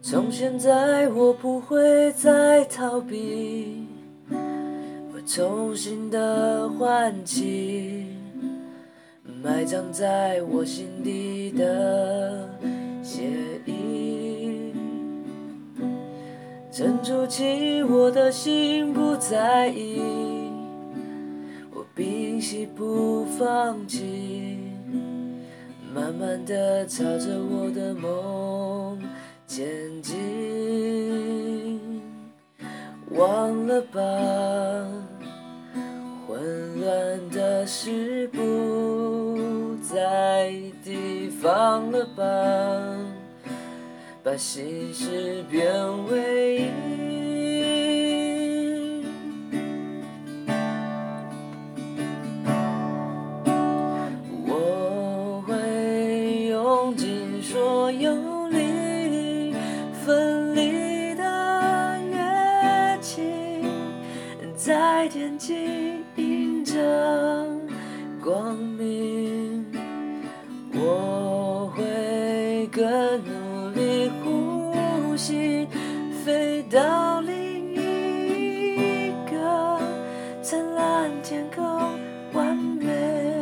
从现在我不会再逃避，我重新的唤起埋葬在我心底的血液，沉住气，我的心不在意，我屏息不放弃，慢慢的朝着我的梦前进，忘了吧，混乱的事不在地方了吧，把心事变为天际映着光明。我会更努力呼吸飞到另一个灿烂天空完美。